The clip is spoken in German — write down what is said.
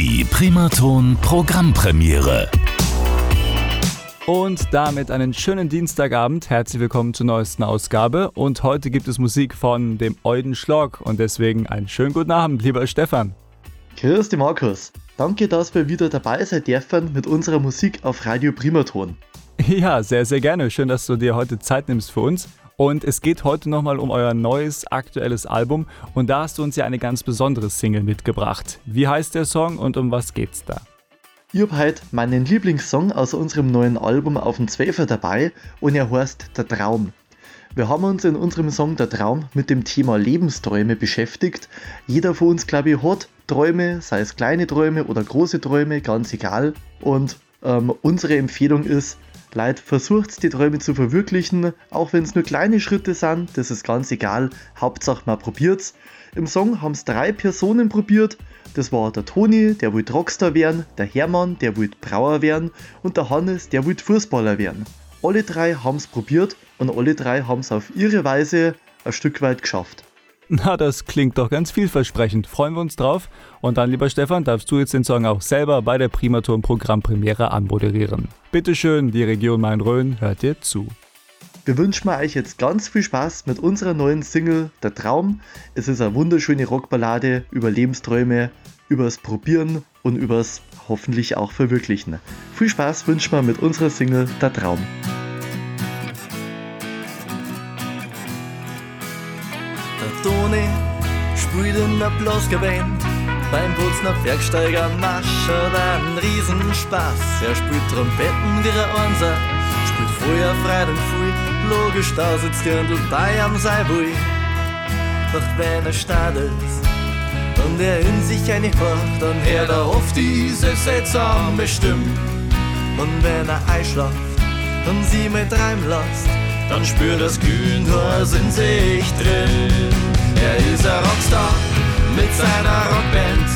Die Primaton Programmpremiere. Und damit einen schönen Dienstagabend. Herzlich willkommen zur neuesten Ausgabe. Und heute gibt es Musik von dem Euden Schlag. Und deswegen einen schönen guten Abend, lieber Stefan. Grüß dich, Markus. Danke, dass wir wieder dabei sein dürfen mit unserer Musik auf Radio Primaton. Ja, sehr, sehr gerne. Schön, dass du dir heute Zeit nimmst für uns. Und es geht heute nochmal um euer neues aktuelles Album. Und da hast du uns ja eine ganz besondere Single mitgebracht. Wie heißt der Song und um was geht's da? Ich habe heute meinen Lieblingssong aus unserem neuen Album auf dem Zwölfer dabei und er heißt Der Traum. Wir haben uns in unserem Song Der Traum mit dem Thema Lebensträume beschäftigt. Jeder von uns, glaube ich, hat Träume, sei es kleine Träume oder große Träume, ganz egal. Und ähm, unsere Empfehlung ist, Leute, versucht die Träume zu verwirklichen, auch wenn es nur kleine Schritte sind, das ist ganz egal, Hauptsache man probiert's. Im Song haben es drei Personen probiert, das war der Toni, der wollte Rockstar werden, der Hermann, der wollte Brauer werden und der Hannes, der wollte Fußballer werden. Alle drei haben es probiert und alle drei haben es auf ihre Weise ein Stück weit geschafft. Na, das klingt doch ganz vielversprechend. Freuen wir uns drauf. Und dann, lieber Stefan, darfst du jetzt den Song auch selber bei der Primaturm Programmpremiere anmoderieren. Bitte schön, die Region Main-Rhön hört dir zu. Wir wünschen euch jetzt ganz viel Spaß mit unserer neuen Single Der Traum. Es ist eine wunderschöne Rockballade über Lebensträume, übers Probieren und übers hoffentlich auch Verwirklichen. Viel Spaß wünschen wir mit unserer Single Der Traum. Toni spielt in der Blasgeband. Beim auf Bergsteiger hat einen Riesenspaß. Er spielt Trompeten wie er Einser, spielt früher frei und früh. Logisch, da sitzt er und bei am Seibui. Doch wenn er stark ist und er in sich eine hört, dann hört er oft diese seltsame Stimme. Und wenn er einschlaft und sie mit treiben lässt, dann spürt das Kühnhaus in sich drin. Rockstar mit seiner Rockband